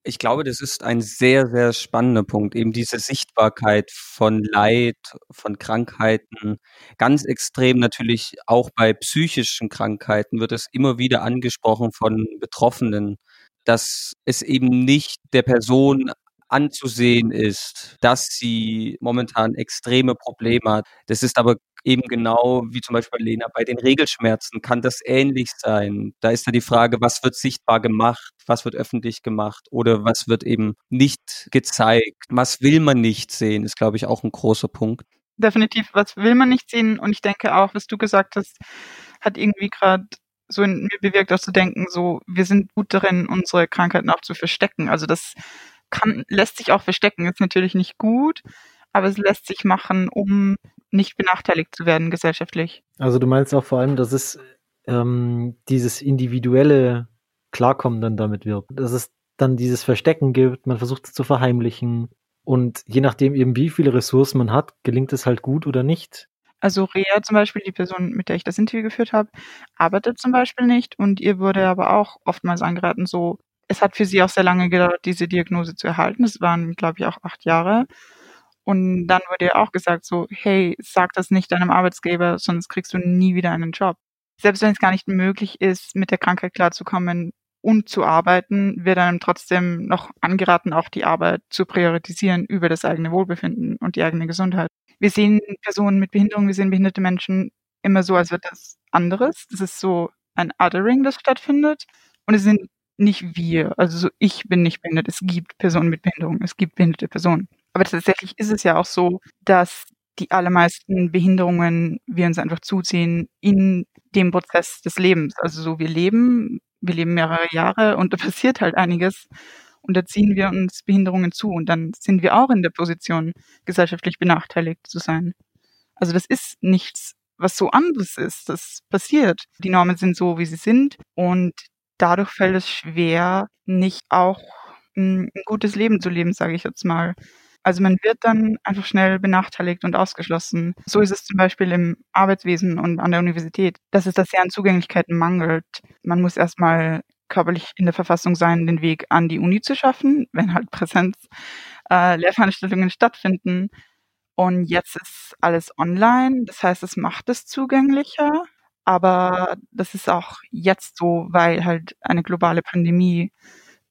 Ich glaube, das ist ein sehr, sehr spannender Punkt, eben diese Sichtbarkeit von Leid, von Krankheiten. Ganz extrem natürlich auch bei psychischen Krankheiten wird es immer wieder angesprochen von Betroffenen, dass es eben nicht der Person anzusehen ist, dass sie momentan extreme Probleme hat. Das ist aber eben genau wie zum Beispiel Lena bei den Regelschmerzen kann das ähnlich sein. Da ist da die Frage, was wird sichtbar gemacht, was wird öffentlich gemacht oder was wird eben nicht gezeigt. Was will man nicht sehen, ist glaube ich auch ein großer Punkt. Definitiv, was will man nicht sehen und ich denke auch, was du gesagt hast, hat irgendwie gerade so in mir bewirkt, auch zu denken, so wir sind gut darin, unsere Krankheiten auch zu verstecken. Also das kann, lässt sich auch verstecken, ist natürlich nicht gut, aber es lässt sich machen, um nicht benachteiligt zu werden gesellschaftlich. Also du meinst auch vor allem, dass es ähm, dieses individuelle Klarkommen dann damit wird. Dass es dann dieses Verstecken gibt, man versucht es zu verheimlichen und je nachdem eben wie viele Ressourcen man hat, gelingt es halt gut oder nicht. Also Rea zum Beispiel, die Person, mit der ich das Interview geführt habe, arbeitet zum Beispiel nicht und ihr wurde aber auch oftmals angeraten, so, es hat für sie auch sehr lange gedauert, diese Diagnose zu erhalten. Es waren, glaube ich, auch acht Jahre. Und dann wurde ihr auch gesagt, so, hey, sag das nicht deinem Arbeitsgeber, sonst kriegst du nie wieder einen Job. Selbst wenn es gar nicht möglich ist, mit der Krankheit klarzukommen und zu arbeiten, wird einem trotzdem noch angeraten, auch die Arbeit zu priorisieren über das eigene Wohlbefinden und die eigene Gesundheit. Wir sehen Personen mit Behinderung, wir sehen behinderte Menschen immer so, als wird das anderes. Das ist so ein Othering, das stattfindet. Und es sind nicht wir. Also so, ich bin nicht behindert. Es gibt Personen mit Behinderung. Es gibt behinderte Personen. Aber tatsächlich ist es ja auch so, dass die allermeisten Behinderungen wir uns einfach zuziehen in dem Prozess des Lebens. Also so, wir leben, wir leben mehrere Jahre und da passiert halt einiges und da ziehen wir uns Behinderungen zu und dann sind wir auch in der Position, gesellschaftlich benachteiligt zu sein. Also das ist nichts, was so anderes ist. Das passiert. Die Normen sind so, wie sie sind und dadurch fällt es schwer, nicht auch ein, ein gutes Leben zu leben, sage ich jetzt mal. Also man wird dann einfach schnell benachteiligt und ausgeschlossen. So ist es zum Beispiel im Arbeitswesen und an der Universität, dass es da sehr an Zugänglichkeiten mangelt. Man muss erstmal körperlich in der Verfassung sein, den Weg an die Uni zu schaffen, wenn halt Präsenz äh, stattfinden. Und jetzt ist alles online. Das heißt, es macht es zugänglicher. Aber das ist auch jetzt so, weil halt eine globale Pandemie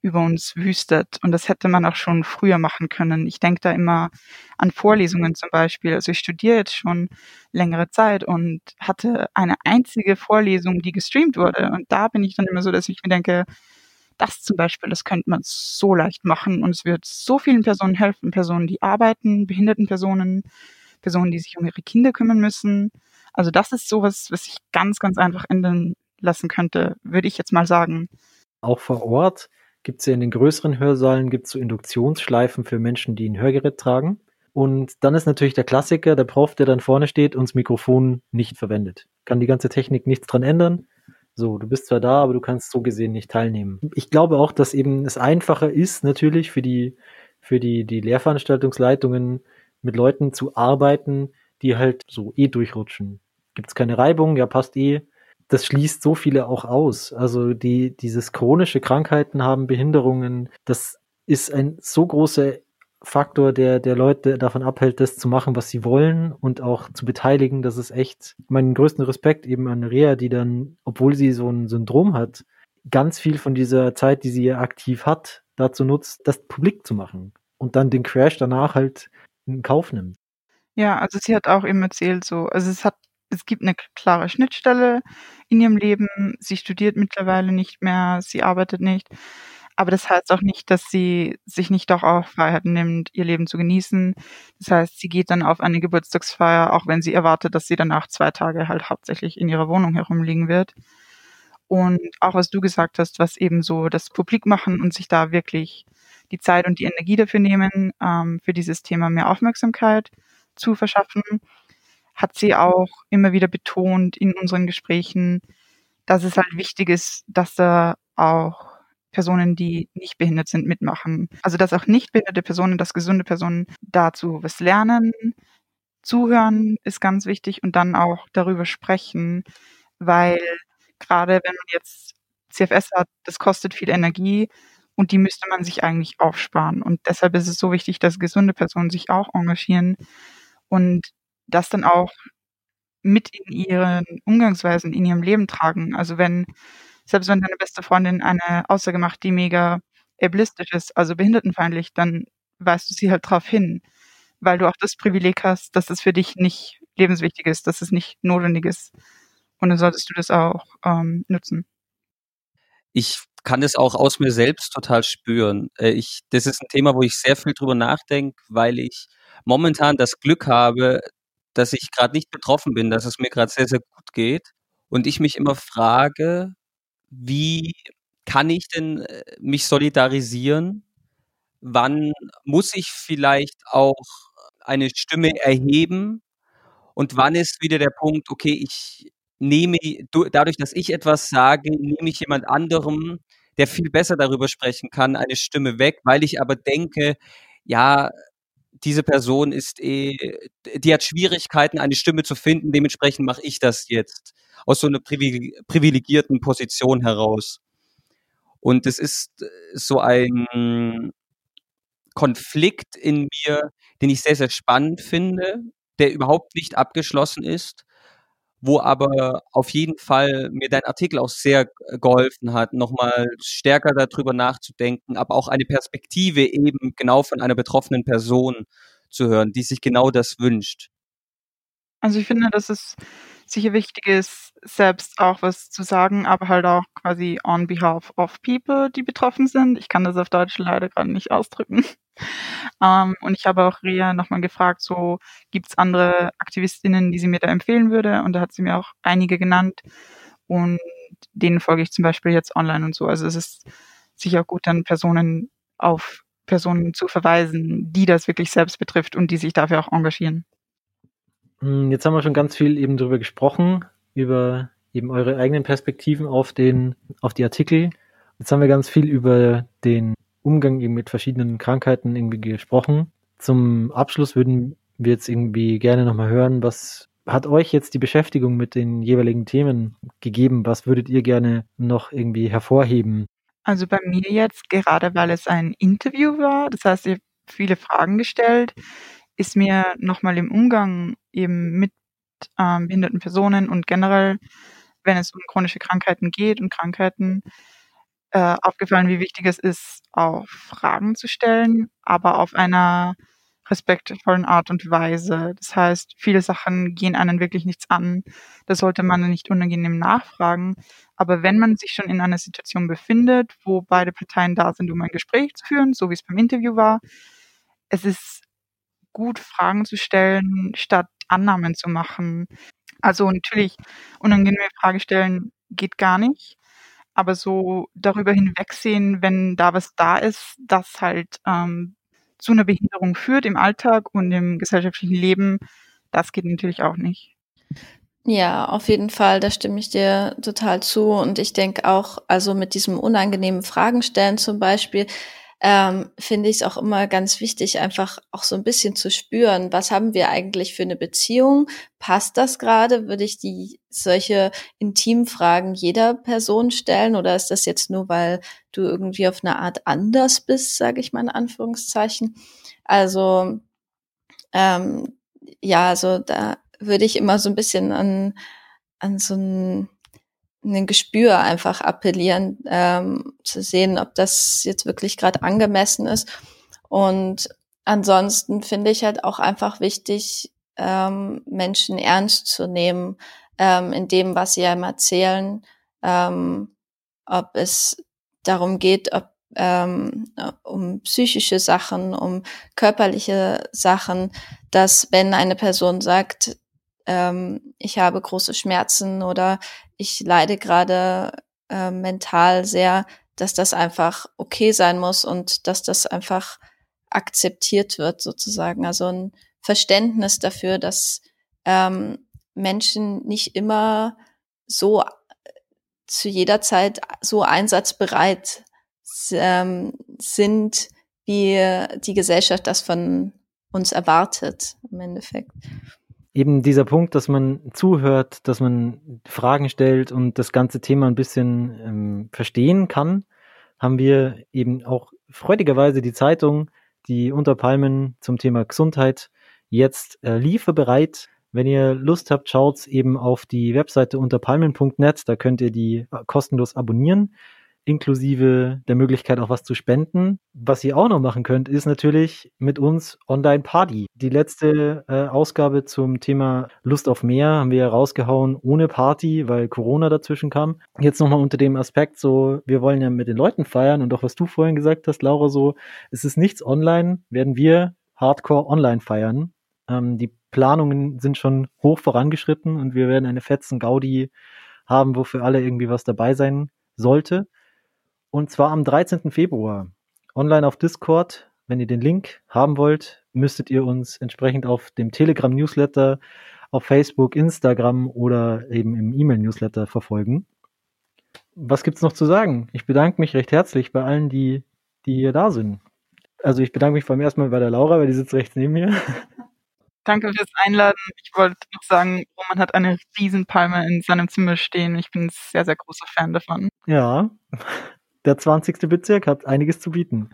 über uns wüstet. Und das hätte man auch schon früher machen können. Ich denke da immer an Vorlesungen zum Beispiel. Also ich studiere jetzt schon längere Zeit und hatte eine einzige Vorlesung, die gestreamt wurde. Und da bin ich dann immer so, dass ich mir denke, das zum Beispiel, das könnte man so leicht machen und es wird so vielen Personen helfen. Personen, die arbeiten, behinderten Personen, Personen, die sich um ihre Kinder kümmern müssen. Also das ist sowas, was ich ganz, ganz einfach ändern lassen könnte, würde ich jetzt mal sagen. Auch vor Ort gibt es ja in den größeren Hörsaalen gibt's so Induktionsschleifen für Menschen, die ein Hörgerät tragen. Und dann ist natürlich der Klassiker, der Prof, der dann vorne steht und das Mikrofon nicht verwendet. Kann die ganze Technik nichts dran ändern. So, du bist zwar da, aber du kannst so gesehen nicht teilnehmen. Ich glaube auch, dass eben es einfacher ist, natürlich für die, für die, die Lehrveranstaltungsleitungen mit Leuten zu arbeiten, die halt so eh durchrutschen. Gibt es keine Reibung, ja, passt eh das schließt so viele auch aus. Also die, dieses chronische Krankheiten haben, Behinderungen, das ist ein so großer Faktor, der, der Leute davon abhält, das zu machen, was sie wollen und auch zu beteiligen. Das ist echt meinen größten Respekt eben an Rea, die dann, obwohl sie so ein Syndrom hat, ganz viel von dieser Zeit, die sie aktiv hat, dazu nutzt, das publik zu machen und dann den Crash danach halt in Kauf nimmt. Ja, also sie hat auch eben erzählt, so, also es hat es gibt eine klare Schnittstelle in ihrem Leben. Sie studiert mittlerweile nicht mehr, sie arbeitet nicht. Aber das heißt auch nicht, dass sie sich nicht doch auch Freiheiten nimmt, ihr Leben zu genießen. Das heißt, sie geht dann auf eine Geburtstagsfeier, auch wenn sie erwartet, dass sie danach zwei Tage halt hauptsächlich in ihrer Wohnung herumliegen wird. Und auch was du gesagt hast, was eben so das Publik machen und sich da wirklich die Zeit und die Energie dafür nehmen, ähm, für dieses Thema mehr Aufmerksamkeit zu verschaffen, hat sie auch immer wieder betont in unseren Gesprächen, dass es halt wichtig ist, dass da auch Personen, die nicht behindert sind, mitmachen. Also dass auch nicht behinderte Personen, dass gesunde Personen dazu was lernen. Zuhören ist ganz wichtig und dann auch darüber sprechen, weil gerade wenn man jetzt CFS hat, das kostet viel Energie und die müsste man sich eigentlich aufsparen. Und deshalb ist es so wichtig, dass gesunde Personen sich auch engagieren und das dann auch mit in ihren Umgangsweisen, in ihrem Leben tragen. Also wenn, selbst wenn deine beste Freundin eine Aussage macht, die mega ableistisch ist, also behindertenfeindlich, dann weist du sie halt drauf hin, weil du auch das Privileg hast, dass es für dich nicht lebenswichtig ist, dass es nicht notwendig ist. Und dann solltest du das auch ähm, nutzen. Ich kann das auch aus mir selbst total spüren. Äh, ich, das ist ein Thema, wo ich sehr viel drüber nachdenke, weil ich momentan das Glück habe, dass ich gerade nicht betroffen bin, dass es mir gerade sehr, sehr gut geht. Und ich mich immer frage, wie kann ich denn äh, mich solidarisieren? Wann muss ich vielleicht auch eine Stimme erheben? Und wann ist wieder der Punkt, okay, ich nehme, dadurch, dass ich etwas sage, nehme ich jemand anderem, der viel besser darüber sprechen kann, eine Stimme weg, weil ich aber denke, ja, diese Person ist eh, die hat Schwierigkeiten, eine Stimme zu finden, dementsprechend mache ich das jetzt aus so einer privilegierten Position heraus. Und es ist so ein Konflikt in mir, den ich sehr, sehr spannend finde, der überhaupt nicht abgeschlossen ist, wo aber auf jeden Fall mir dein Artikel auch sehr geholfen hat, nochmal stärker darüber nachzudenken, aber auch eine Perspektive eben genau von einer betroffenen Person zu hören, die sich genau das wünscht. Also ich finde, dass es sicher wichtig ist, selbst auch was zu sagen, aber halt auch quasi on behalf of people, die betroffen sind. Ich kann das auf Deutsch leider gerade nicht ausdrücken. Ähm, und ich habe auch Ria nochmal gefragt, so gibt es andere Aktivistinnen, die sie mir da empfehlen würde. Und da hat sie mir auch einige genannt. Und denen folge ich zum Beispiel jetzt online und so. Also es ist sicher gut, dann Personen auf Personen zu verweisen, die das wirklich selbst betrifft und die sich dafür auch engagieren. Hm, jetzt haben wir schon ganz viel eben darüber gesprochen, über eben eure eigenen Perspektiven auf den, auf die Artikel. Jetzt haben wir ganz viel über den Umgang eben mit verschiedenen Krankheiten irgendwie gesprochen. Zum Abschluss würden wir jetzt irgendwie gerne nochmal hören, was hat euch jetzt die Beschäftigung mit den jeweiligen Themen gegeben? Was würdet ihr gerne noch irgendwie hervorheben? Also bei mir jetzt, gerade weil es ein Interview war, das heißt, ihr habt viele Fragen gestellt, ist mir nochmal im Umgang eben mit ähm, behinderten Personen und generell, wenn es um chronische Krankheiten geht und Krankheiten, äh, aufgefallen, wie wichtig es ist, auch Fragen zu stellen, aber auf einer respektvollen Art und Weise. Das heißt, viele Sachen gehen einen wirklich nichts an. Da sollte man nicht unangenehm nachfragen. Aber wenn man sich schon in einer Situation befindet, wo beide Parteien da sind, um ein Gespräch zu führen, so wie es beim Interview war, es ist gut, Fragen zu stellen, statt Annahmen zu machen. Also natürlich, unangenehme Frage stellen geht gar nicht aber so darüber hinwegsehen, wenn da was da ist, das halt ähm, zu einer Behinderung führt im Alltag und im gesellschaftlichen Leben, das geht natürlich auch nicht. Ja, auf jeden Fall, da stimme ich dir total zu. Und ich denke auch, also mit diesem unangenehmen Fragen stellen zum Beispiel, ähm, finde ich es auch immer ganz wichtig, einfach auch so ein bisschen zu spüren, was haben wir eigentlich für eine Beziehung? Passt das gerade? Würde ich die solche intimen Fragen jeder Person stellen oder ist das jetzt nur, weil du irgendwie auf eine Art anders bist, sage ich mal in Anführungszeichen? Also ähm, ja, also da würde ich immer so ein bisschen an an so ein ein Gespür einfach appellieren, ähm, zu sehen, ob das jetzt wirklich gerade angemessen ist. Und ansonsten finde ich halt auch einfach wichtig, ähm, Menschen ernst zu nehmen ähm, in dem, was sie einem erzählen, ähm, ob es darum geht, ob ähm, um psychische Sachen, um körperliche Sachen, dass wenn eine Person sagt, ähm, ich habe große Schmerzen oder ich leide gerade äh, mental sehr, dass das einfach okay sein muss und dass das einfach akzeptiert wird sozusagen. Also ein Verständnis dafür, dass ähm, Menschen nicht immer so zu jeder Zeit so einsatzbereit ähm, sind, wie die Gesellschaft das von uns erwartet im Endeffekt. Eben dieser Punkt, dass man zuhört, dass man Fragen stellt und das ganze Thema ein bisschen ähm, verstehen kann, haben wir eben auch freudigerweise die Zeitung, die unter Palmen zum Thema Gesundheit jetzt äh, lieferbereit wenn ihr Lust habt, schaut eben auf die Webseite unter palmen.net. Da könnt ihr die äh, kostenlos abonnieren, inklusive der Möglichkeit auch was zu spenden. Was ihr auch noch machen könnt, ist natürlich mit uns Online Party. Die letzte äh, Ausgabe zum Thema Lust auf mehr haben wir rausgehauen ohne Party, weil Corona dazwischen kam. Jetzt nochmal unter dem Aspekt so, wir wollen ja mit den Leuten feiern und auch was du vorhin gesagt hast, Laura, so, es ist nichts online, werden wir Hardcore online feiern. Ähm, die Planungen sind schon hoch vorangeschritten und wir werden eine fetzen Gaudi haben, wo für alle irgendwie was dabei sein sollte. Und zwar am 13. Februar. Online auf Discord. Wenn ihr den Link haben wollt, müsstet ihr uns entsprechend auf dem Telegram-Newsletter, auf Facebook, Instagram oder eben im E-Mail-Newsletter verfolgen. Was gibt's noch zu sagen? Ich bedanke mich recht herzlich bei allen, die, die hier da sind. Also ich bedanke mich vor allem erstmal bei der Laura, weil die sitzt rechts neben mir. Danke fürs Einladen. Ich wollte noch sagen, Roman hat eine Riesenpalme in seinem Zimmer stehen. Ich bin ein sehr, sehr großer Fan davon. Ja, der 20. Bezirk hat einiges zu bieten.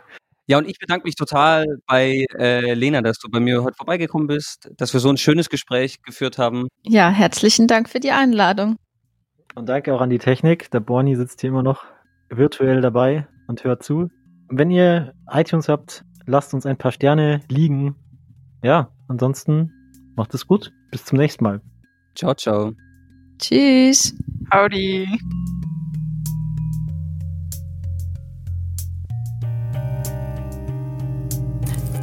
Ja, und ich bedanke mich total bei äh, Lena, dass du bei mir heute vorbeigekommen bist, dass wir so ein schönes Gespräch geführt haben. Ja, herzlichen Dank für die Einladung. Und danke auch an die Technik. Der Borni sitzt hier immer noch virtuell dabei und hört zu. Wenn ihr iTunes habt, lasst uns ein paar Sterne liegen ja, ansonsten macht es gut. Bis zum nächsten Mal. Ciao, ciao. Tschüss. Howdy.